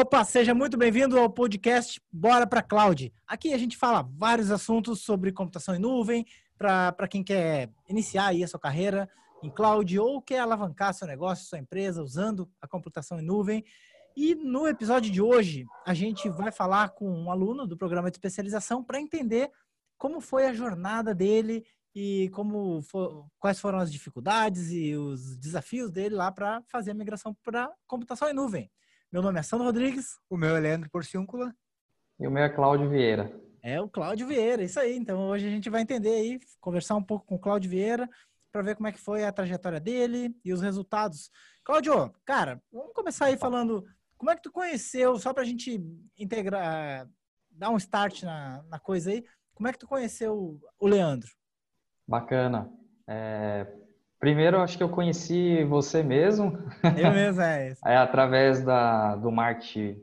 Opa, seja muito bem-vindo ao podcast Bora para Cloud. Aqui a gente fala vários assuntos sobre computação em nuvem, para quem quer iniciar aí a sua carreira em cloud ou quer alavancar seu negócio, sua empresa usando a computação em nuvem. E no episódio de hoje, a gente vai falar com um aluno do programa de especialização para entender como foi a jornada dele e como for, quais foram as dificuldades e os desafios dele lá para fazer a migração para computação em nuvem. Meu nome é Sandro Rodrigues. O meu é Leandro Porciúncula. E o meu é Cláudio Vieira. É o Cláudio Vieira, isso aí. Então hoje a gente vai entender aí, conversar um pouco com o Cláudio Vieira para ver como é que foi a trajetória dele e os resultados. Cláudio, cara, vamos começar aí falando como é que tu conheceu, só para a gente integrar, dar um start na, na coisa aí, como é que tu conheceu o Leandro? Bacana. É, Primeiro, acho que eu conheci você mesmo. Eu mesmo, é. é através da, do marketing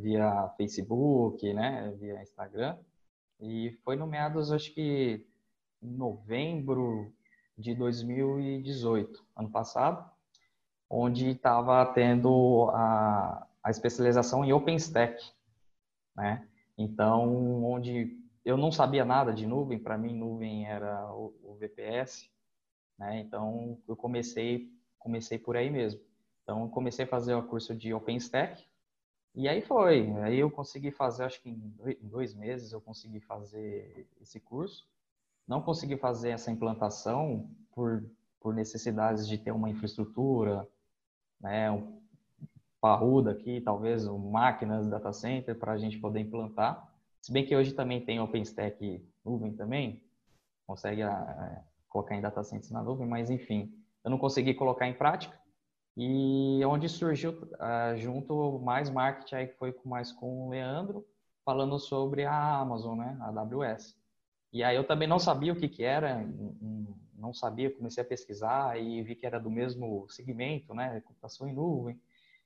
via Facebook, né? Via Instagram. E foi no meados, acho que em novembro de 2018, ano passado, onde estava tendo a, a especialização em OpenStack, né? Então, onde eu não sabia nada de nuvem, para mim nuvem era o, o VPS, né? Então, eu comecei, comecei por aí mesmo. Então, comecei a fazer o curso de OpenStack, e aí foi. Aí eu consegui fazer, acho que em dois meses eu consegui fazer esse curso. Não consegui fazer essa implantação por, por necessidades de ter uma infraestrutura, né, um parruda aqui, talvez um, máquinas, data center, para a gente poder implantar. Se bem que hoje também tem OpenStack nuvem também, consegue é, colocar em data centers na nuvem, mas enfim, eu não consegui colocar em prática. E onde surgiu uh, junto mais marketing aí foi mais com o Leandro, falando sobre a Amazon, né, a AWS. E aí eu também não sabia o que que era, não sabia, comecei a pesquisar e vi que era do mesmo segmento, né, computação em nuvem.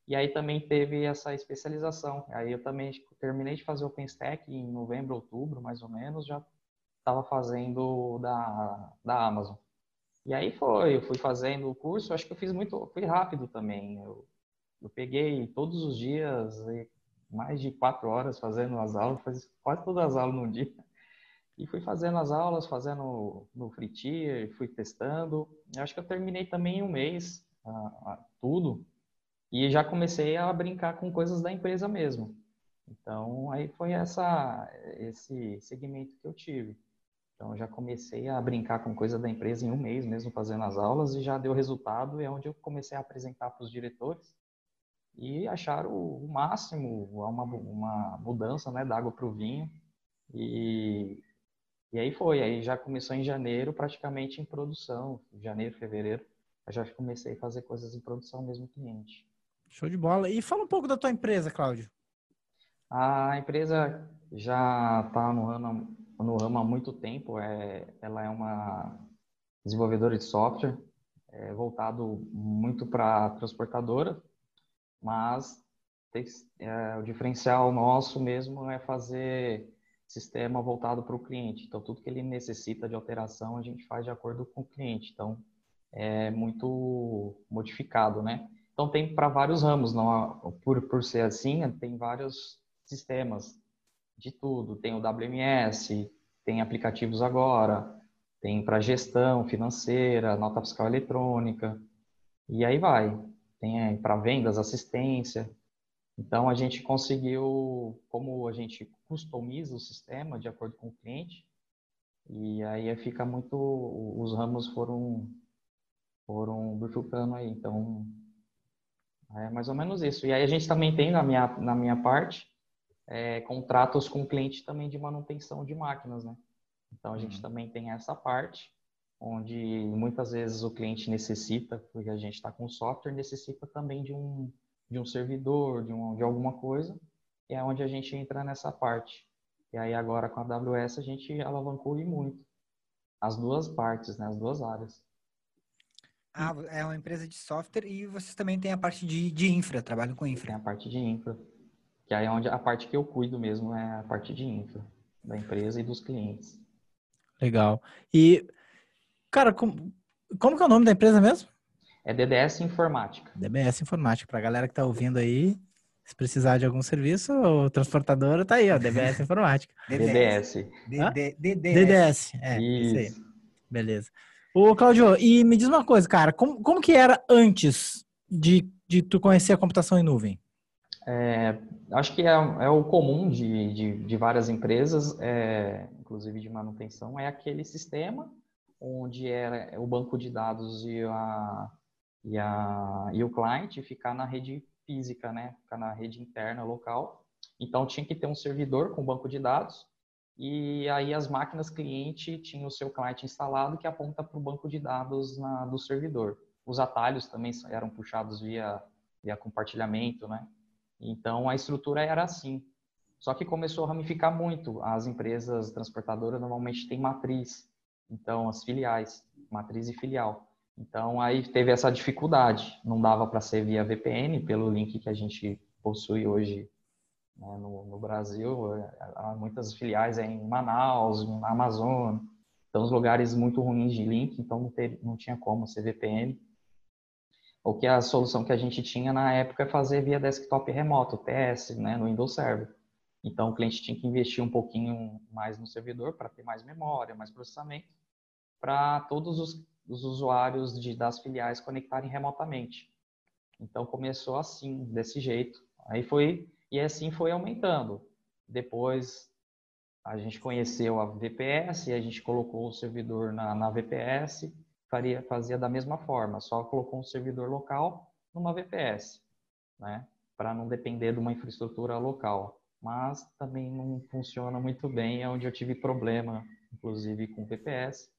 E aí também teve essa especialização. Aí eu também terminei de fazer o OpenStack em novembro, outubro, mais ou menos, já estava fazendo da, da Amazon. E aí foi, eu fui fazendo o curso, acho que eu fiz muito, fui rápido também. Eu, eu peguei todos os dias, mais de quatro horas fazendo as aulas, fiz quase todas as aulas num dia. E fui fazendo as aulas, fazendo no free tier, fui testando. Eu acho que eu terminei também em um mês, tudo. E já comecei a brincar com coisas da empresa mesmo. Então, aí foi essa, esse segmento que eu tive. Então, já comecei a brincar com coisa da empresa em um mês mesmo, fazendo as aulas, e já deu resultado, é onde eu comecei a apresentar para os diretores e acharam o, máximo, uma, uma mudança né, da água para o vinho. E, e aí foi, aí já começou em janeiro, praticamente em produção, janeiro, fevereiro, eu já comecei a fazer coisas em produção mesmo cliente. Show de bola. E fala um pouco da tua empresa, Cláudio. A empresa já está no ano no ramo há muito tempo. É, ela é uma desenvolvedora de software, é, voltado muito para transportadora, mas tem, é, o diferencial nosso mesmo é fazer sistema voltado para o cliente. Então, tudo que ele necessita de alteração, a gente faz de acordo com o cliente. Então, é muito modificado, né? Então, tem para vários ramos, não, por, por ser assim, tem vários sistemas de tudo. Tem o WMS, tem aplicativos agora, tem para gestão financeira, nota fiscal eletrônica, e aí vai. Tem para vendas, assistência. Então, a gente conseguiu, como a gente customiza o sistema de acordo com o cliente, e aí fica muito, os ramos foram, foram bifurcando aí. Então, é mais ou menos isso. E aí a gente também tem na minha, na minha parte, é, contratos com cliente também de manutenção de máquinas, né? Então a gente uhum. também tem essa parte onde muitas vezes o cliente necessita, porque a gente está com software, necessita também de um de um servidor, de, um, de alguma coisa, e é onde a gente entra nessa parte. E aí agora com a AWS a gente alavancou e muito as duas partes, né? As duas áreas. Ah, é uma empresa de software e vocês também têm a parte de, de infra, trabalham com infra. Tem a parte de infra. Que aí é onde a parte que eu cuido mesmo é a parte de infra da empresa e dos clientes. Legal. E, cara, como, como que é o nome da empresa mesmo? É DDS Informática. DBS Informática, para a galera que está ouvindo aí, Se precisar de algum serviço, o transportador tá aí, ó, DBS Informática. DDS. DDS. DDS, é, isso aí. Isso. Beleza. Ô, Claudio, e me diz uma coisa, cara, como, como que era antes de, de tu conhecer a computação em nuvem? É, acho que é, é o comum de, de, de várias empresas, é, inclusive de manutenção, é aquele sistema onde era o banco de dados e, a, e, a, e o cliente ficar na rede física, né? Ficar na rede interna local. Então tinha que ter um servidor com banco de dados e aí as máquinas cliente tinham o seu cliente instalado que aponta para o banco de dados na, do servidor. Os atalhos também eram puxados via, via compartilhamento, né? Então a estrutura era assim. Só que começou a ramificar muito. As empresas transportadoras normalmente têm matriz, então as filiais, matriz e filial. Então aí teve essa dificuldade. Não dava para ser via VPN pelo link que a gente possui hoje né, no, no, Brasil. Há muitas filiais em Manaus, na Amazônia. Então os lugares muito ruins de link, então não, não tinha como ser VPN. O que a solução que a gente tinha na época é fazer via desktop remoto, TS, né, no Windows Server. Então o cliente tinha que investir um pouquinho mais no servidor para ter mais memória, mais processamento, para todos os, os usuários de, das filiais conectarem remotamente. Então começou assim, desse jeito. Aí foi e assim foi aumentando. Depois a gente conheceu a VPS, a gente colocou o servidor na, na VPS, faria, fazia da mesma forma, só colocou um servidor local numa VPS, né? Para não depender de uma infraestrutura local mas também não funciona muito bem, é onde eu tive problema, inclusive com VPS,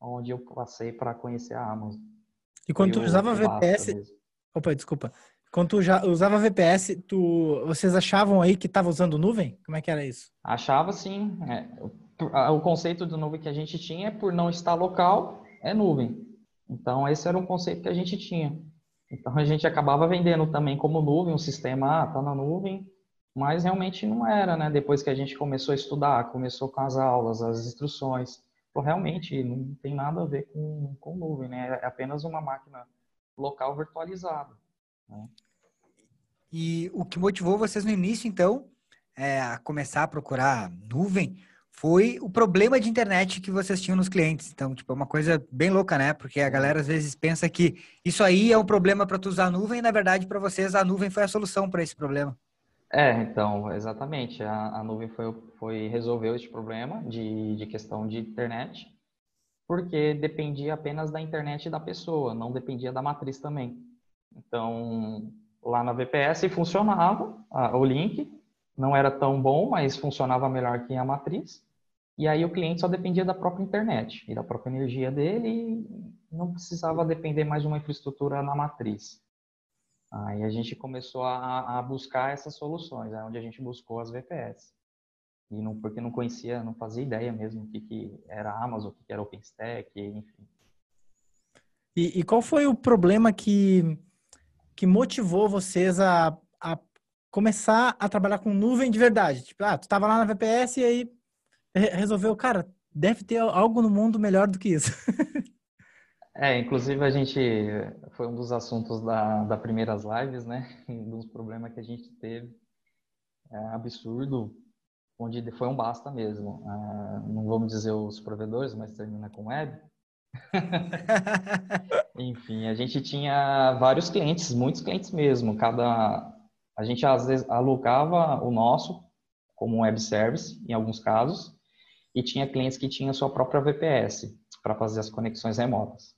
onde eu passei para conhecer a Amazon. E quando tu usava VPS, opa, desculpa. Quando tu já usava VPS, tu, vocês achavam aí que estava usando nuvem? Como é que era isso? Achava sim. É, o conceito de nuvem que a gente tinha é por não estar local, é nuvem. Então esse era um conceito que a gente tinha. Então a gente acabava vendendo também como nuvem, um sistema, ah, tá na nuvem, mas realmente não era, né? Depois que a gente começou a estudar, começou com as aulas, as instruções, pô, realmente não tem nada a ver com, com nuvem, né? É apenas uma máquina local virtualizada. Né? E o que motivou vocês no início, então, é, a começar a procurar nuvem foi o problema de internet que vocês tinham nos clientes. Então, tipo, é uma coisa bem louca, né? Porque a galera às vezes pensa que isso aí é um problema para tu usar a nuvem, e na verdade, para vocês, a nuvem foi a solução para esse problema. É, então, exatamente. A, a nuvem foi, foi resolveu esse problema de, de questão de internet, porque dependia apenas da internet da pessoa, não dependia da matriz também. Então, lá na VPS funcionava a, o link, não era tão bom, mas funcionava melhor que a matriz. E aí o cliente só dependia da própria internet e da própria energia dele e não precisava depender mais de uma infraestrutura na matriz. Aí a gente começou a, a buscar essas soluções, é onde a gente buscou as VPS. E não, porque não conhecia, não fazia ideia mesmo o que, que era Amazon, o que, que era OpenStack, enfim. E, e, qual foi o problema que, que motivou vocês a, a começar a trabalhar com nuvem de verdade? Tipo, ah, tu estava lá na VPS e aí resolveu, cara, deve ter algo no mundo melhor do que isso. É, inclusive a gente foi um dos assuntos da, da primeiras lives, né? Um dos problemas que a gente teve. É absurdo, onde foi um basta mesmo. É, não vamos dizer os provedores, mas termina com web. Enfim, a gente tinha vários clientes, muitos clientes mesmo. Cada a gente às vezes alocava o nosso como web service em alguns casos e tinha clientes que tinham sua própria VPS para fazer as conexões remotas.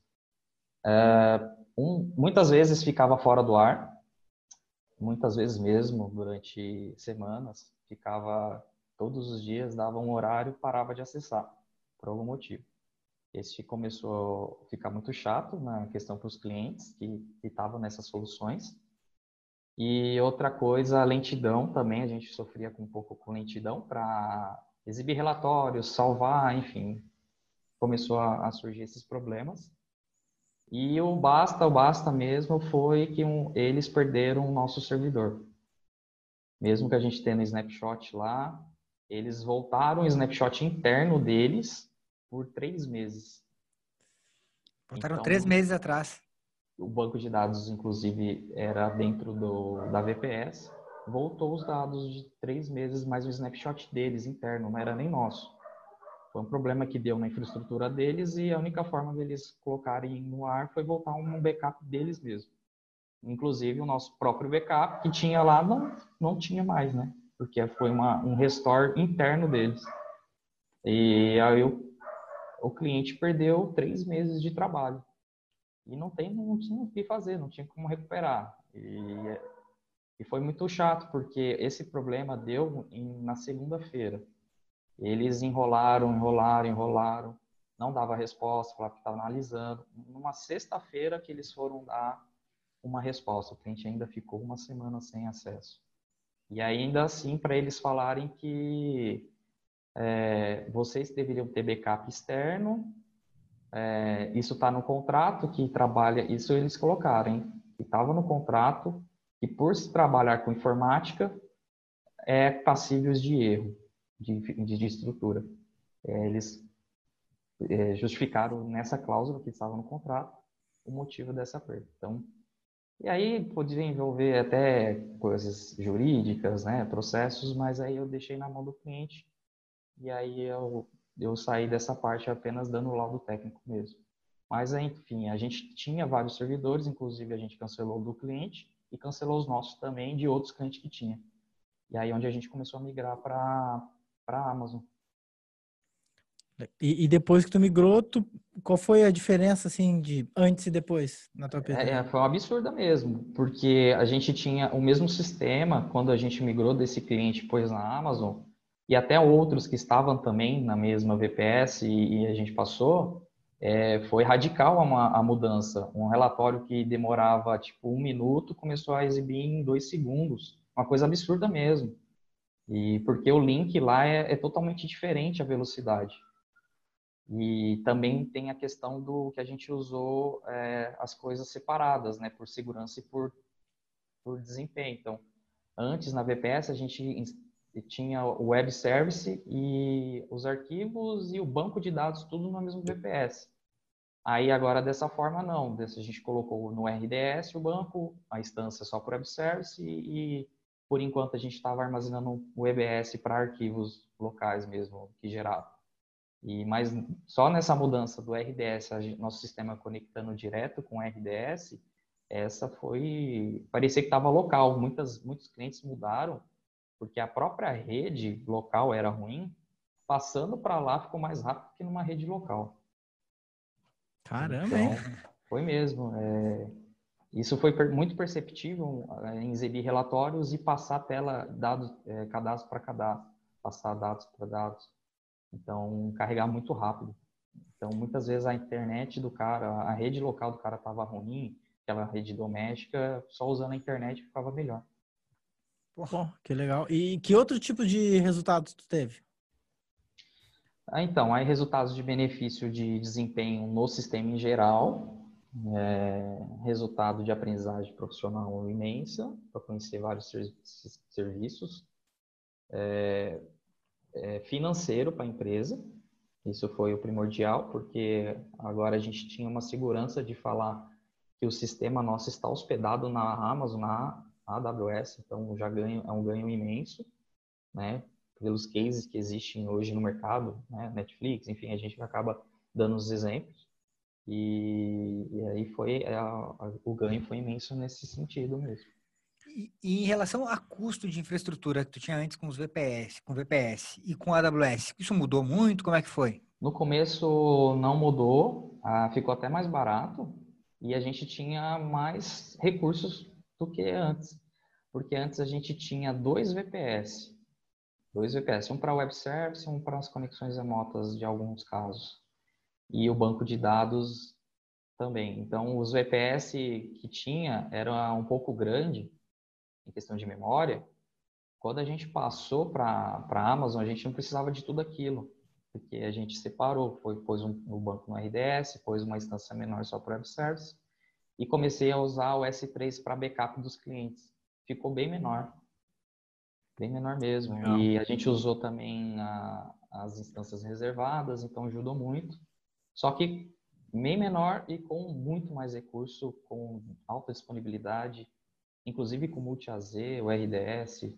É, um, muitas vezes ficava fora do ar, muitas vezes mesmo, durante semanas, ficava todos os dias, dava um horário parava de acessar, por algum motivo. Esse começou a ficar muito chato na questão para os clientes que estavam nessas soluções. E outra coisa, a lentidão também, a gente sofria com um pouco com lentidão para exibir relatórios, salvar, enfim. Começou a, a surgir esses problemas. E o basta, o basta mesmo foi que um, eles perderam o nosso servidor. Mesmo que a gente tenha um snapshot lá, eles voltaram o snapshot interno deles por três meses. Voltaram então, três meses atrás. O banco de dados, inclusive, era dentro do, da VPS. voltou os dados de três meses, mais um snapshot deles interno, não era nem nosso. Foi um problema que deu na infraestrutura deles e a única forma deles colocarem no ar foi voltar um backup deles mesmo. Inclusive o nosso próprio backup que tinha lá não, não tinha mais, né? Porque foi uma, um restore interno deles. E aí o, o cliente perdeu três meses de trabalho. E não, tem, não tinha o que fazer, não tinha como recuperar. E, e foi muito chato, porque esse problema deu em, na segunda-feira. Eles enrolaram, enrolaram, enrolaram, não dava resposta, falava que estava analisando. Numa sexta-feira que eles foram dar uma resposta, o cliente ainda ficou uma semana sem acesso. E ainda assim, para eles falarem que é, vocês deveriam ter backup externo, é, isso está no contrato que trabalha, isso eles colocaram, hein? que estava no contrato, que por se trabalhar com informática, é passível de erro de, de, de estrutura. É, eles é, justificaram nessa cláusula que estava no contrato o motivo dessa perda. Então, e aí podia envolver até coisas jurídicas, né, processos, mas aí eu deixei na mão do cliente e aí eu, eu saí dessa parte apenas dando o laudo técnico mesmo. Mas, enfim, a gente tinha vários servidores, inclusive a gente cancelou do cliente e cancelou os nossos também de outros clientes que tinha. E aí onde a gente começou a migrar para a Amazon. E, e, depois que tu migrou, tu, qual foi a diferença assim de antes e depois na tua PT? É, foi uma absurda mesmo, porque a gente tinha o mesmo sistema quando a gente migrou desse cliente depois na Amazon e até outros que estavam também na mesma VPS e, e a gente passou, é, foi radical a, a, mudança. Um relatório que demorava tipo um minuto começou a exibir em dois segundos, uma coisa absurda mesmo. E porque o link lá é, é totalmente diferente a velocidade. E também tem a questão do que a gente usou é, as coisas separadas, né, por segurança e por, por desempenho. Então, antes na VPS a gente tinha o web service e os arquivos e o banco de dados tudo no mesmo VPS. Aí agora dessa forma não, a gente colocou no RDS o banco, a instância só para web service e, e por enquanto a gente estava armazenando o EBS para arquivos locais mesmo que gerava. E mas só nessa mudança do RDS, nosso sistema conectando direto com o RDS, essa foi parecia que estava local. Muitas muitos clientes mudaram porque a própria rede local era ruim. Passando para lá ficou mais rápido que numa rede local. Caramba, então? Foi mesmo. É... Isso foi muito perceptível é, em exibir relatórios e passar tela, dados, é, cadastro para cadastro, passar dados para dados. Então, carregar muito rápido. Então, muitas vezes a internet do cara, a rede local do cara estava ruim, aquela rede doméstica, só usando a internet ficava melhor. Bom, que legal. E que outro tipo de resultados tu teve? Ah, então, aí resultados de benefício de desempenho no sistema em geral, é, resultado de aprendizagem profissional imensa, para conhecer vários ser serviços, é, é, financeiro para a empresa. Isso foi o primordial, porque agora a gente tinha uma segurança de falar que o sistema nosso está hospedado na Amazon, na AWS, então já ganho, é um ganho imenso, né? Pelos cases que existem hoje no mercado, né? Netflix, enfim, a gente acaba dando os exemplos. E, e aí foi a, a, o ganho foi imenso nesse sentido mesmo. E, em relação a custo de infraestrutura que tu tinha antes com os VPS, com VPS e com a AWS, isso mudou muito? Como é que foi? No começo não mudou, ah, ficou até mais barato e a gente tinha mais recursos do que antes, porque antes a gente tinha dois VPS, dois VPS, um para web service, um para as conexões remotas de alguns casos. E o banco de dados também. Então os VPS que tinha era um pouco grande em questão de memória, quando a gente passou para a Amazon, a gente não precisava de tudo aquilo, porque a gente separou, foi, pôs um, o banco no RDS, pôs uma instância menor só para web service, e comecei a usar o S3 para backup dos clientes. Ficou bem menor, bem menor mesmo. Legal. E a gente usou também a, as instâncias reservadas, então ajudou muito. Só que bem menor e com muito mais recurso, com alta disponibilidade inclusive com Multi-AZ, o RDS,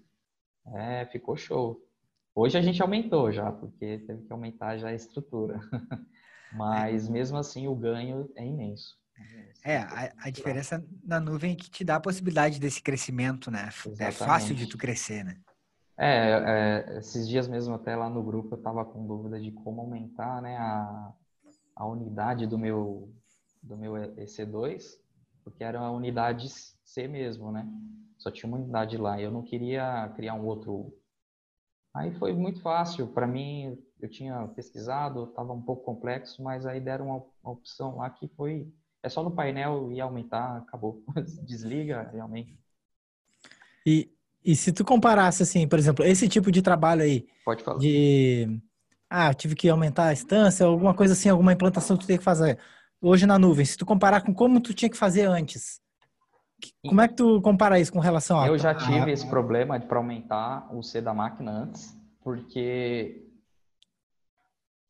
é, ficou show. Hoje a gente aumentou já, porque teve que aumentar já a estrutura. Mas mesmo assim o ganho é imenso. É, a, a, diferença na nuvem é que te dá a possibilidade desse crescimento, né? Exatamente. É fácil de tu crescer, né? É, é, esses dias mesmo até lá no grupo eu estava com dúvida de como aumentar né, a, a unidade do meu, do meu EC2, porque era uma unidade C mesmo, né? Só tinha uma unidade lá e eu não queria criar um outro. Aí foi muito fácil. Para mim, eu tinha pesquisado, estava um pouco complexo, mas aí deram uma, uma opção lá que foi é só no painel e aumentar, acabou. Desliga e aumenta. E, e se tu comparasse, assim, por exemplo, esse tipo de trabalho aí. Pode falar. De. Ah, tive que aumentar a instância, alguma coisa assim, alguma implantação que tu tem que fazer hoje na nuvem. Se tu comparar com como tu tinha que fazer antes. Como é que tu compara isso com relação a. Eu já tive esse problema para aumentar o C da máquina antes, porque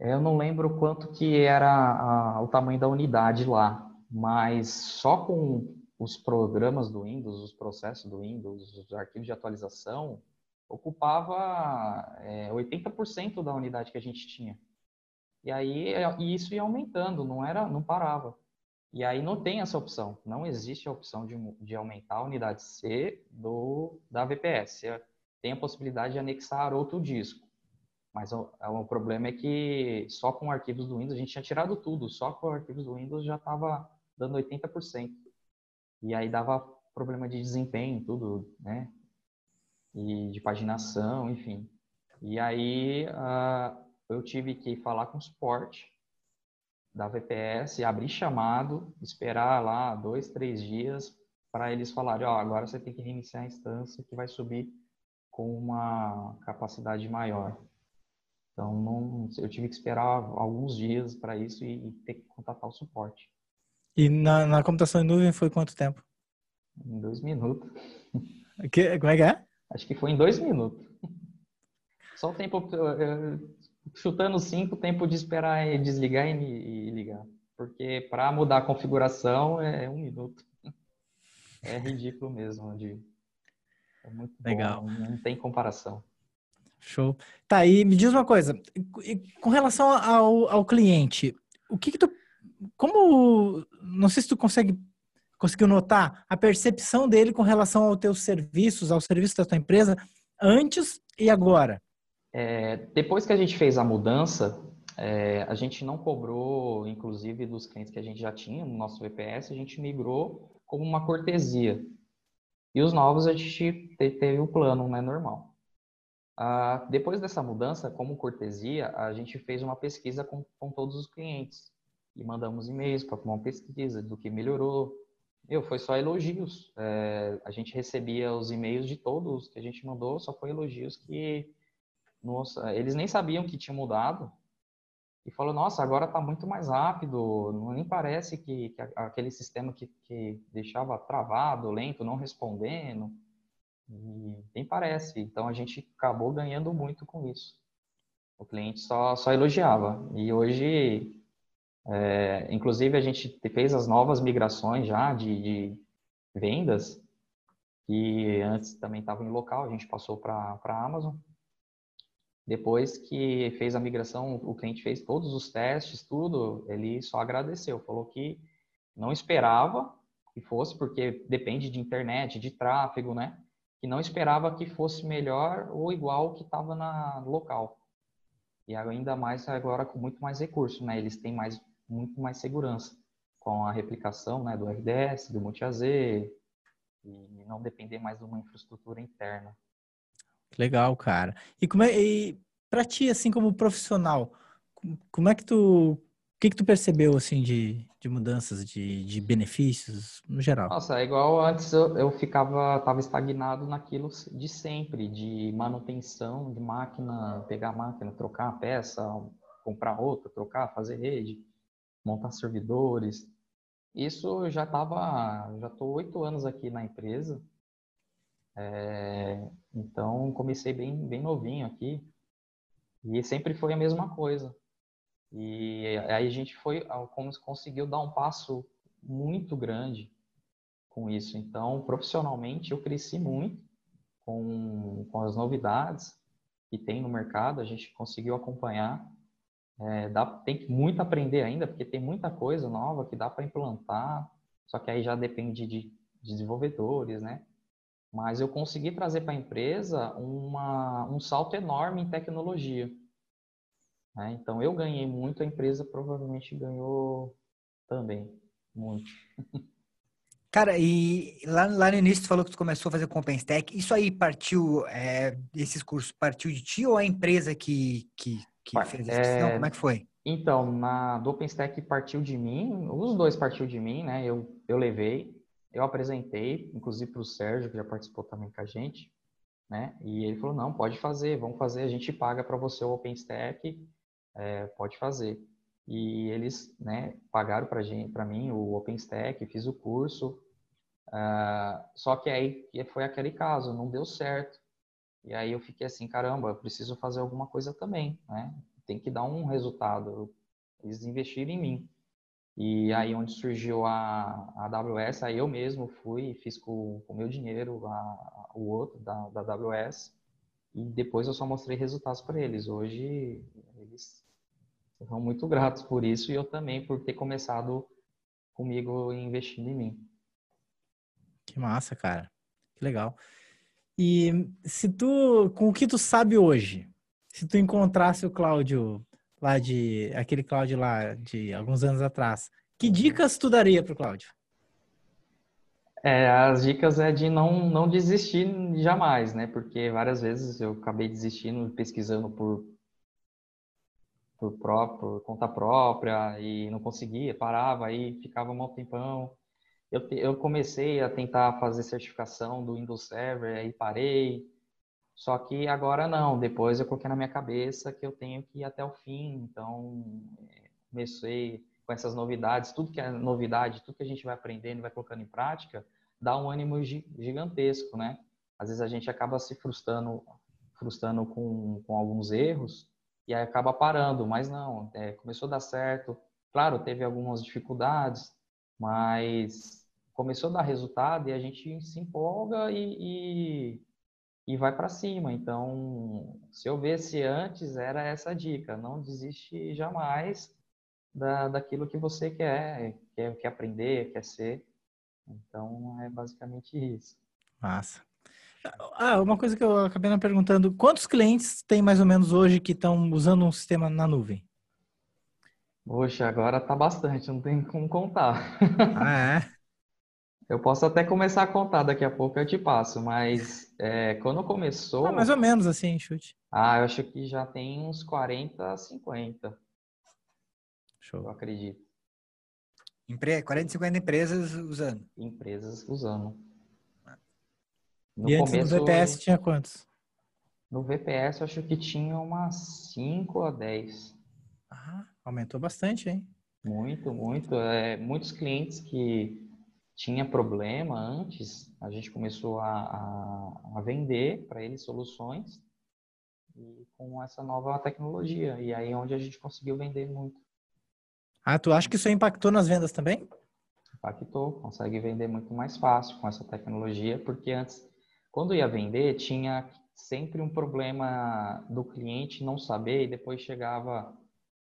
eu não lembro quanto que era a, o tamanho da unidade lá mas só com os programas do Windows, os processos do Windows, os arquivos de atualização, ocupava é, 80% da unidade que a gente tinha. E aí e isso ia aumentando, não era, não parava. E aí não tem essa opção, não existe a opção de, de aumentar a unidade C do da VPS. Tem a possibilidade de anexar outro disco. Mas o, o problema é que só com arquivos do Windows, a gente tinha tirado tudo, só com arquivos do Windows já estava dando 80%. E aí dava problema de desempenho, tudo, né? E de paginação, enfim. E aí uh, eu tive que falar com o suporte da VPS, abrir chamado, esperar lá dois, três dias para eles falarem, ó, oh, agora você tem que reiniciar a instância que vai subir com uma capacidade maior. Então, não, eu tive que esperar alguns dias para isso e, e ter que contatar o suporte. E na, na computação em nuvem foi quanto tempo? Em dois minutos. Que, como é que é? Acho que foi em dois minutos. Só o tempo, chutando cinco, o tempo de esperar desligar e, e ligar. Porque para mudar a configuração é um minuto. É ridículo mesmo. De, é muito Legal. Bom, não tem comparação. Show. Tá, e me diz uma coisa. Com relação ao, ao cliente, o que, que tu como não sei se tu consegue conseguiu notar a percepção dele com relação aos teus serviços, ao serviço da tua empresa antes e agora? É, depois que a gente fez a mudança, é, a gente não cobrou, inclusive dos clientes que a gente já tinha no nosso VPS, a gente migrou como uma cortesia. E os novos a gente teve o plano, né, normal. Ah, depois dessa mudança, como cortesia, a gente fez uma pesquisa com, com todos os clientes e mandamos e-mails para uma pesquisa do que melhorou. Eu, foi só elogios. É, a gente recebia os e-mails de todos que a gente mandou, só foi elogios que, nossa, eles nem sabiam que tinha mudado. E falou, nossa, agora está muito mais rápido, nem parece que, que aquele sistema que, que deixava travado, lento, não respondendo, e nem parece. Então a gente acabou ganhando muito com isso. O cliente só, só elogiava. E hoje é, inclusive, a gente fez as novas migrações já de, de vendas, que antes também estavam em local, a gente passou para a Amazon. Depois que fez a migração, o cliente fez todos os testes, tudo, ele só agradeceu, falou que não esperava que fosse, porque depende de internet, de tráfego, né? Que não esperava que fosse melhor ou igual que estava na local. E ainda mais agora com muito mais recurso, né? Eles têm mais muito mais segurança com a replicação né, do RDS, do Multi-AZ e não depender mais de uma infraestrutura interna. Legal, cara. E como é, para ti, assim como profissional, como é que tu, o que que tu percebeu assim de, de mudanças, de, de benefícios no geral? Nossa, é igual antes eu, eu ficava, tava estagnado naquilo de sempre, de manutenção de máquina, pegar a máquina, trocar a peça, comprar outra, trocar, fazer rede montar servidores. Isso já estava, já estou oito anos aqui na empresa, é, então comecei bem, bem novinho aqui e sempre foi a mesma coisa. E aí a gente foi, conseguiu dar um passo muito grande com isso. Então, profissionalmente, eu cresci muito com, com as novidades que tem no mercado, a gente conseguiu acompanhar. É, dá, tem muito aprender ainda, porque tem muita coisa nova que dá para implantar, só que aí já depende de, de desenvolvedores, né? Mas eu consegui trazer para a empresa uma, um salto enorme em tecnologia. Né? Então, eu ganhei muito, a empresa provavelmente ganhou também, muito. Cara, e lá, lá no início tu falou que tu começou a fazer com OpenStack. Isso aí partiu, é, esses cursos, partiu de ti ou a empresa que, que, que fez a inscrição? É... Como é que foi? Então, na, do OpenStack partiu de mim, os dois partiu de mim, né? Eu, eu levei, eu apresentei, inclusive para o Sérgio, que já participou também com a gente, né? E ele falou, não, pode fazer, vamos fazer, a gente paga para você o OpenStack, é, pode fazer. E eles, né, pagaram para gente, para mim o OpenStack, fiz o curso. Uh, só que aí foi aquele caso, não deu certo. E aí eu fiquei assim, caramba, eu preciso fazer alguma coisa também, né? Tem que dar um resultado. Eles investiram em mim. E aí onde surgiu a, a AWS, aí eu mesmo fui e fiz com o meu dinheiro a, o outro da, da AWS. E depois eu só mostrei resultados para eles. Hoje eles são muito gratos por isso e eu também por ter começado comigo investindo em mim. Que massa, cara. Que legal. E se tu, com o que tu sabe hoje, se tu encontrasse o Cláudio lá de, aquele Cláudio lá de alguns anos atrás, que dicas tu daria pro Cláudio? É, as dicas é de não, não desistir jamais, né? Porque várias vezes eu acabei desistindo, pesquisando por por, próprio, por conta própria e não conseguia, parava aí, ficava um tempão. Eu, eu comecei a tentar fazer certificação do Windows Server, aí parei. Só que agora não, depois eu coloquei na minha cabeça que eu tenho que ir até o fim. Então, é, comecei com essas novidades, tudo que é novidade, tudo que a gente vai aprendendo, vai colocando em prática, dá um ânimo gigantesco, né? Às vezes a gente acaba se frustrando, frustrando com, com alguns erros, e aí acaba parando, mas não, é, começou a dar certo. Claro, teve algumas dificuldades, mas começou a dar resultado e a gente se empolga e, e, e vai para cima. Então, se eu visse antes, era essa dica: não desiste jamais da, daquilo que você quer, quer, quer aprender, quer ser. Então, é basicamente isso. Massa. Ah, uma coisa que eu acabei não perguntando: quantos clientes tem mais ou menos hoje que estão usando um sistema na nuvem? Poxa, agora tá bastante, não tem como contar. Ah, é? Eu posso até começar a contar daqui a pouco, eu te passo, mas é, quando começou. Ah, mais ou menos assim, chute. Ah, eu acho que já tem uns 40, 50. Show. Eu acredito. Empre... 40, 50 empresas usando. Empresas usando. No e antes começo, do VPS tinha quantos? No VPS eu acho que tinha umas 5 a 10. Ah, aumentou bastante, hein? Muito, muito. É, muitos clientes que tinha problema antes, a gente começou a, a, a vender para eles soluções e com essa nova tecnologia. E aí é onde a gente conseguiu vender muito. Ah, tu acha que isso impactou nas vendas também? Impactou, consegue vender muito mais fácil com essa tecnologia, porque antes quando ia vender, tinha sempre um problema do cliente não saber e depois chegava.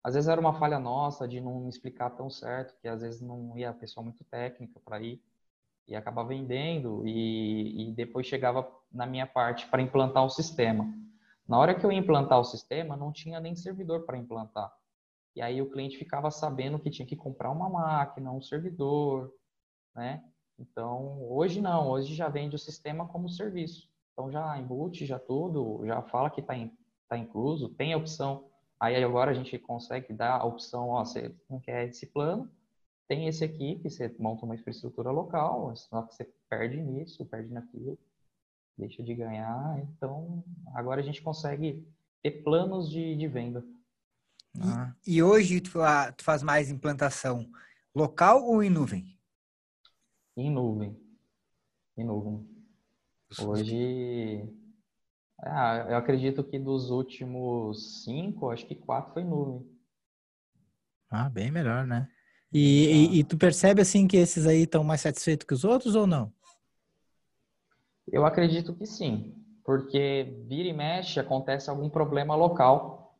Às vezes era uma falha nossa de não explicar tão certo, que às vezes não ia a pessoa muito técnica para ir e acaba vendendo e, e depois chegava na minha parte para implantar o sistema. Na hora que eu ia implantar o sistema, não tinha nem servidor para implantar. E aí o cliente ficava sabendo que tinha que comprar uma máquina, um servidor, né? Então, hoje não, hoje já vende o sistema como serviço. Então, já embute, já tudo, já fala que está tá incluso, tem a opção. Aí agora a gente consegue dar a opção, ó, você não quer esse plano, tem esse aqui, que você monta uma infraestrutura local, só que você perde nisso, perde naquilo, deixa de ganhar. Então, agora a gente consegue ter planos de, de venda. Ah. E, e, hoje tu, tu faz mais implantação local ou em nuvem? Em nuvem. Em nuvem. Hoje, ah, eu acredito que dos últimos cinco, acho que quatro foi nuvem. Ah, bem melhor, né? E, e, e tu percebe assim que esses aí estão mais satisfeitos que os outros ou não? Eu acredito que sim, porque vira e mexe acontece algum problema local.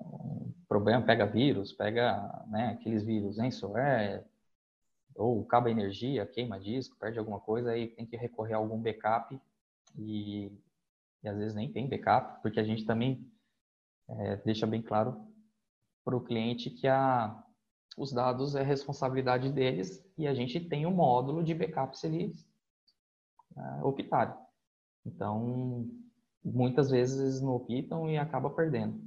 Um problema pega vírus, pega né, aqueles vírus, ransomware, ou cabo energia, queima disco, perde alguma coisa, aí tem que recorrer a algum backup e, e às vezes nem tem backup, porque a gente também é, deixa bem claro para o cliente que a, os dados é responsabilidade deles e a gente tem um módulo de backup se eles é, optarem. Então, muitas vezes não optam e acaba perdendo.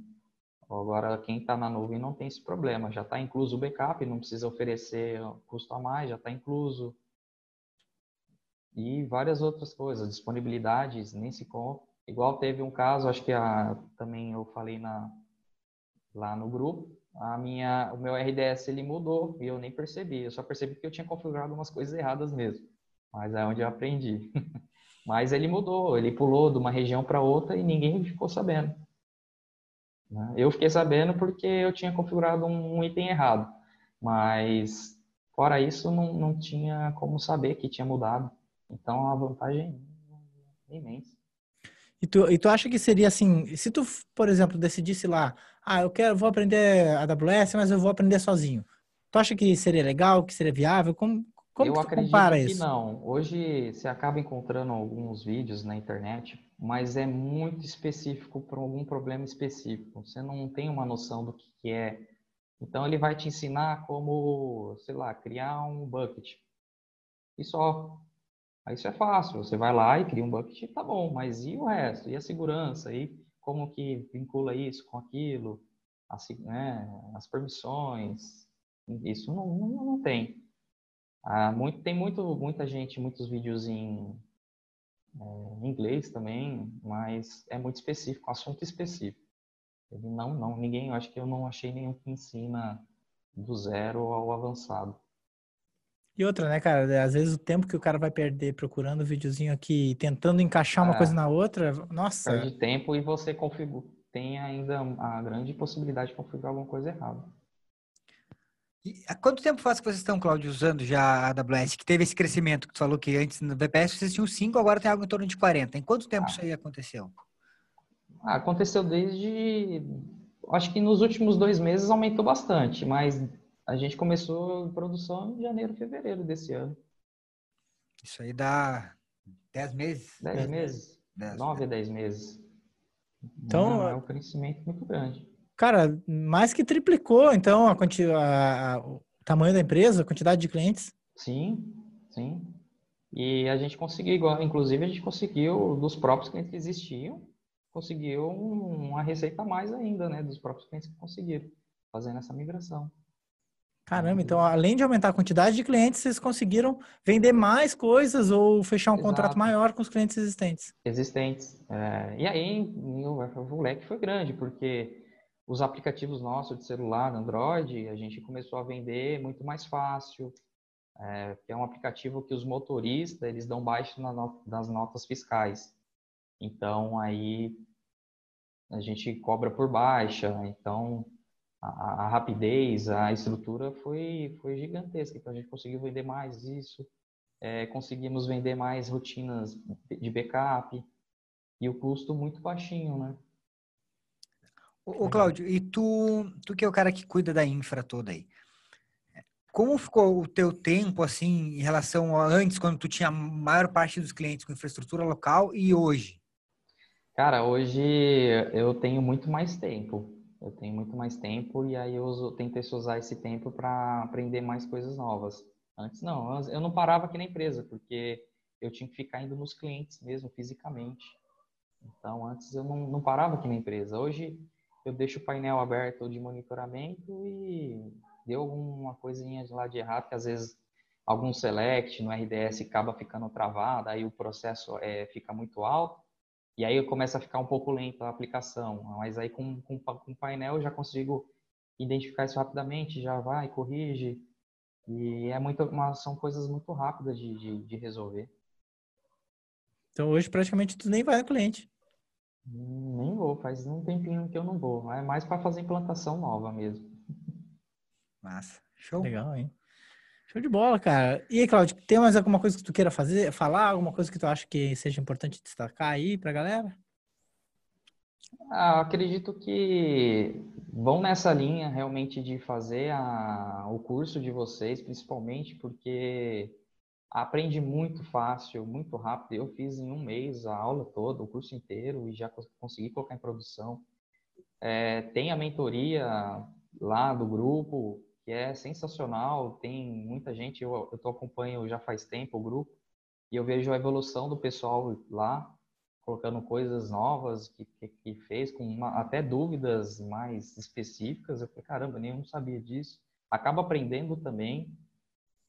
Agora, quem está na nuvem não tem esse problema, já está incluso o backup, não precisa oferecer custo a mais, já está incluso. E várias outras coisas, disponibilidades, nem se conta. Igual teve um caso, acho que a, também eu falei na, lá no grupo, a minha, o meu RDS ele mudou e eu nem percebi. Eu só percebi que eu tinha configurado umas coisas erradas mesmo. Mas é onde eu aprendi. Mas ele mudou, ele pulou de uma região para outra e ninguém ficou sabendo. Né? Eu fiquei sabendo porque eu tinha configurado um item errado. Mas fora isso, não, não tinha como saber que tinha mudado. Então a vantagem é imensa. E tu, e tu acha que seria assim, se tu, por exemplo, decidisse lá, ah, eu quero, vou aprender AWS, mas eu vou aprender sozinho. Tu acha que seria legal, que seria viável? Como, como eu tu acredito compara que isso? não. Hoje você acaba encontrando alguns vídeos na internet, mas é muito específico para algum problema específico. Você não tem uma noção do que é. Então ele vai te ensinar como, sei lá, criar um bucket. E só. Aí isso é fácil. Você vai lá e cria um bucket, tá bom. Mas e o resto? E a segurança? E como que vincula isso com aquilo? As, né, as permissões? Isso não, não, não tem. Ah, muito, tem muito, muita gente, muitos vídeos em, é, inglês também, mas é muito específico, assunto específico. Ele não, não, ninguém, eu acho que eu não achei nenhum que ensina do zero ao avançado. E outra, né, cara? Às vezes o tempo que o cara vai perder procurando o videozinho aqui, tentando encaixar uma É. coisa na outra, nossa. Perde tempo e você configura, tem ainda a grande possibilidade de configurar alguma coisa errada. E há quanto tempo faz que vocês estão, Cláudio, usando já a AWS, que teve esse crescimento que tu falou que antes no VPS vocês tinham 5, agora tem algo em torno de 40. Em quanto tempo Ah. isso aí aconteceu? Ah, aconteceu desde. Acho que nos últimos dois meses aumentou bastante, mas a gente começou produção em janeiro, fevereiro desse ano. Isso aí dá 10 meses? Dez Dez meses? Dez, Nove a dez meses. Então, Não, é um crescimento muito grande. Cara, mais que triplicou, então, a a- a- o tamanho da empresa, a quantidade de clientes. Sim, sim. E a gente conseguiu, inclusive a gente conseguiu, dos próprios clientes que existiam, conseguiu um- uma receita a mais ainda, né? Dos próprios clientes que conseguiram, fazendo essa migração. Caramba, então, além de aumentar a quantidade de clientes, vocês conseguiram vender mais coisas ou fechar um Exato. contrato maior com os clientes existentes. existentes. É, e aí o, leque foi grande, porque os aplicativos nossos de celular, Android, a gente começou a vender muito mais fácil, é, é um aplicativo que os motoristas eles dão baixo na no- nas notas fiscais. Então aí a gente cobra por baixa, então a, a rapidez, a estrutura foi, foi gigantesca. Então a gente conseguiu vender mais isso, é, conseguimos vender mais rotinas de backup e o custo muito baixinho, né? Ô, ô, Cláudio, e tu, tu que é o cara que cuida da infra toda aí, como ficou o teu tempo, assim, em relação a antes, quando tu tinha a maior parte dos clientes com infraestrutura local e hoje? Cara, hoje eu tenho muito mais tempo. Eu tenho muito mais tempo e aí eu uso, tento usar esse tempo para aprender mais coisas novas. Antes não, eu não parava aqui na empresa, porque eu tinha que ficar indo nos clientes mesmo, fisicamente. Então, antes eu não, não parava aqui na empresa. Hoje eu deixo o painel aberto de monitoramento e deu alguma coisinha de lá de errado, que às vezes algum select no RDS acaba ficando travado, aí o processo é, fica muito alto. E aí começa a ficar um pouco lento a aplicação, mas aí com, com, com o painel eu já consigo identificar isso rapidamente, já vai, corrige. E é muito, uma, são coisas muito rápidas de, de, de resolver. Então, hoje, praticamente, tu nem vai no cliente. Hum, Nem vou, faz um tempinho que eu não vou. É mais para fazer implantação nova mesmo. Massa. Show. Legal, hein? Show de bola, cara. E aí, Claudio, tem mais alguma coisa que tu queira fazer, falar? Alguma coisa que tu acha que seja importante destacar aí pra galera? Ah, acredito que vão nessa linha realmente de fazer a, o curso de vocês, principalmente porque aprende muito fácil, muito rápido. Eu fiz em um mês a aula toda, o curso inteiro, e já consegui colocar em produção. É, tem a mentoria lá do grupo, que é sensacional. Tem muita gente, eu, eu tô acompanho já faz tempo o grupo, e eu vejo a evolução do pessoal lá, colocando coisas novas que, que, que fez, com uma, até dúvidas mais específicas. Eu falei, caramba, nem eu sabia disso. Acaba aprendendo também.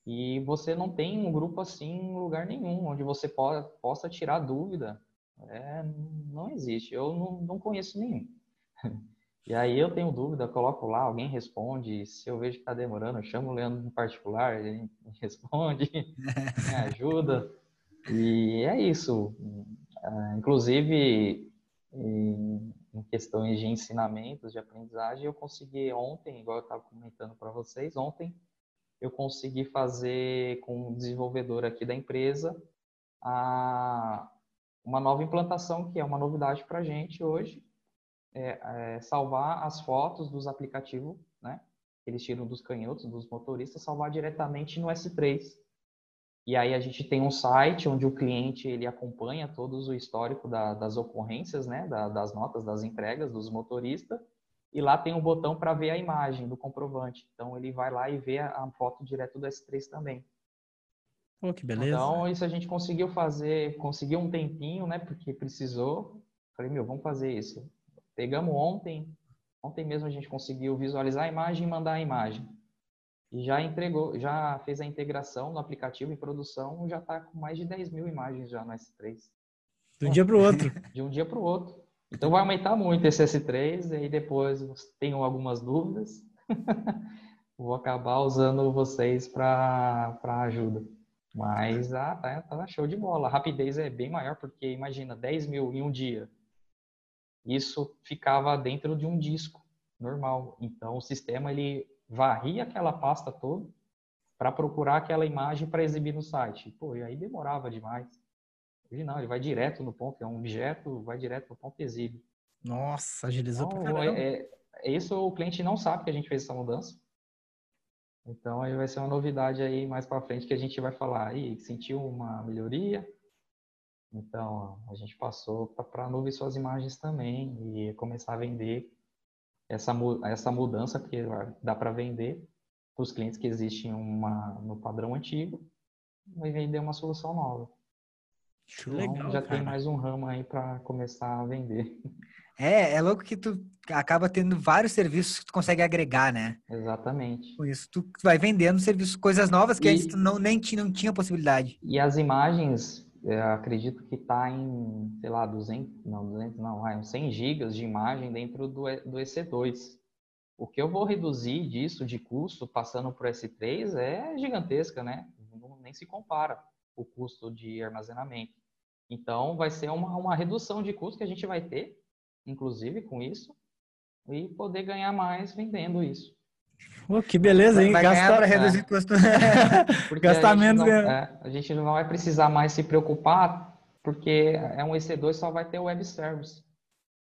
E você não tem um grupo assim em lugar nenhum, onde você po possa tirar dúvida. É, não existe. Eu não, não conheço nenhum. E aí eu tenho dúvida, coloco lá, alguém responde. Se eu vejo que está demorando, eu chamo o Leandro em particular, ele responde, me ajuda. E é isso. Uh, inclusive, em, questões de ensinamentos, de aprendizagem, eu consegui ontem, igual eu estava comentando para vocês, ontem eu consegui fazer com o desenvolvedor aqui da empresa a, uma nova implantação, que é uma novidade para a gente hoje, é, é, salvar as fotos dos aplicativos, né? Eles tiram dos canhotos, dos motoristas, salvar diretamente no S3. E aí a gente tem um site onde o cliente ele acompanha todos o histórico da, das ocorrências, né? Da, das notas, das entregas dos motoristas. E lá tem um botão para ver a imagem do comprovante. Então ele vai lá e vê a, a foto direto do S3 também. Pô, que beleza. Então, isso a gente conseguiu fazer, conseguiu um tempinho, né? Porque precisou. Falei, meu, vamos fazer isso. Pegamos ontem, ontem mesmo a gente conseguiu visualizar a imagem e mandar a imagem. E já entregou, já fez a integração no aplicativo em produção, já está com mais de 10 mil imagens já no S3. De um dia para o outro. De um dia para o outro. Então vai aumentar muito esse S3, e aí depois tenho algumas dúvidas. Vou acabar usando vocês para ajuda. Mas ah, tá, tá show de bola. A rapidez é bem maior, porque imagina, 10 mil em um dia isso ficava dentro de um disco normal. Então o sistema ele varria aquela pasta toda para procurar aquela imagem para exibir no site. Pô, e aí demorava demais. Hoje não, ele vai direto no ponto, é um objeto, vai direto no ponto e exibe. Nossa, agilizou então, pra caramba. É, é, isso o cliente não sabe que a gente fez essa mudança. Então aí vai ser uma novidade aí mais para frente que a gente vai falar aí, sentiu uma melhoria, então, a gente passou para a nuvem suas imagens também e começar a vender essa, essa mudança, porque dá para vender para os clientes que existem uma, no padrão antigo e vender uma solução nova. Então, Legal, já cara. tem mais um ramo aí para começar a vender. É, é louco que tu acaba tendo vários serviços que tu consegue agregar, né? Exatamente. Com isso, tu vai vendendo serviços, coisas novas que e, antes tu não, nem não tinha possibilidade. E as imagens acredito que está em, sei lá, 200, não, 200 não, vai, 100 gigas de imagem dentro do, do EC2. O que eu vou reduzir disso de custo passando para o S3 é gigantesca, né? Não, nem se compara o custo de armazenamento. Então, vai ser uma, uma redução de custo que a gente vai ter, inclusive com isso, e poder ganhar mais vendendo isso. Oh, que beleza, hein? Vai Gasta... para reduzir é. custo. Gastar menos. É, a gente não vai precisar mais se preocupar, porque é um EC2 só vai ter web service.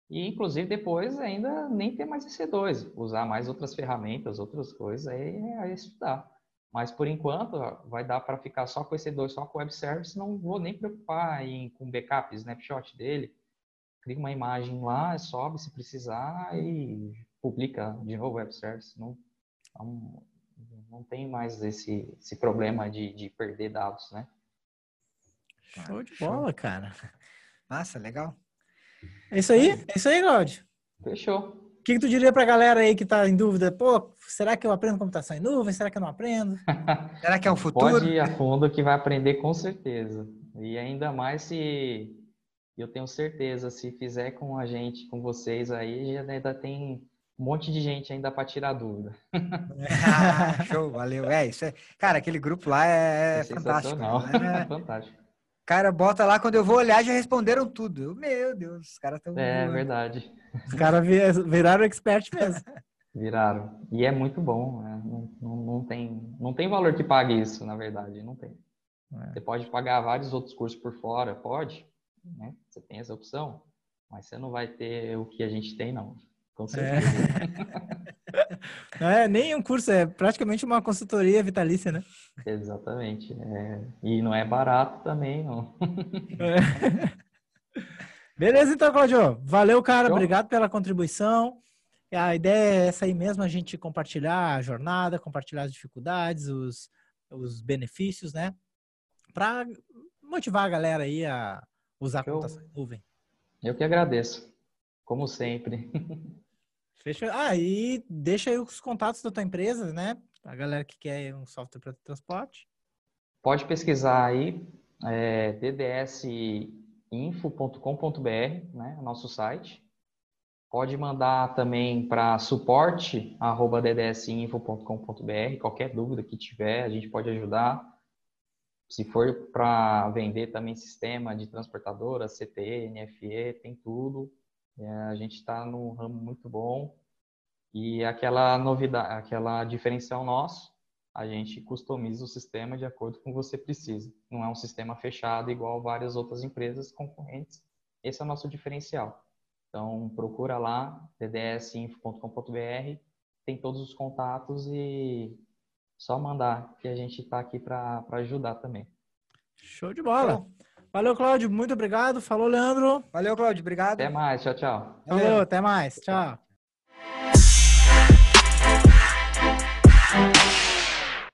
E, inclusive, depois ainda nem ter mais EC2. Usar mais outras ferramentas, outras coisas, aí é estudar. Mas, por enquanto, vai dar para ficar só com EC2, só com web service. Não vou nem preocupar em, com backup, snapshot dele. Cria uma imagem lá, sobe se precisar e publica de novo web service. Não, não, não tem mais esse, esse problema de, de perder dados, né? Show de bola, cara. Massa, legal. É isso aí? É isso aí, Claudio? Fechou. O que, que tu diria pra galera aí que tá em dúvida? Pô, será que eu aprendo computação em nuvem? Será que eu não aprendo? será que é o futuro? Pode ir a fundo que vai aprender com certeza. E ainda mais se eu tenho certeza, se fizer com a gente, com vocês aí, já ainda tem um monte de gente ainda para tirar dúvida. ah, show, valeu. É, isso é. Cara, aquele grupo lá é, é fantástico. Né? É fantástico. Cara, bota lá, quando eu vou olhar, já responderam tudo. meu Deus, os caras estão. É voando. verdade. Os caras viraram expert mesmo. Viraram. E é muito bom. Né? Não, não, não, tem, não tem valor que pague isso, na verdade. Não tem. É. Você pode pagar vários outros cursos por fora, pode. Né? Você tem essa opção. Mas você não vai ter o que a gente tem, não. Com é. certeza. É. é nem um curso, é praticamente uma consultoria vitalícia, né? Exatamente. É... E não é barato também, não. É. Beleza, então, Claudio. Valeu, cara. Show? Obrigado pela contribuição. A ideia é essa aí mesmo, a gente compartilhar a jornada, compartilhar as dificuldades, os, os benefícios, né? Para motivar a galera aí a usar a computação em nuvem. Eu que agradeço, como sempre. Fecha. Ah, e deixa aí os contatos da tua empresa, né? A galera que quer um software para transporte. Pode pesquisar aí, é, ddsinfo.com.br, né? Nosso site. Pode mandar também para suporte@ddsinfo.com.br. Qualquer dúvida que tiver, a gente pode ajudar. Se for para vender também sistema de transportadora, CTE, NFE, tem tudo. É, a gente está num ramo muito bom. E aquela novidade, aquela diferencial nosso, a gente customiza o sistema de acordo com o que você precisa. Não é um sistema fechado igual várias outras empresas concorrentes. Esse é o nosso diferencial. Então, procura lá, ddsinfo.com.br, tem todos os contatos e só mandar, que a gente está aqui para ajudar também. Show de bola. Show. Valeu, Cláudio. Muito obrigado. Falou, Leandro. Valeu, Cláudio. Obrigado. Até mais. Tchau, tchau. Falou, até mais. Tchau.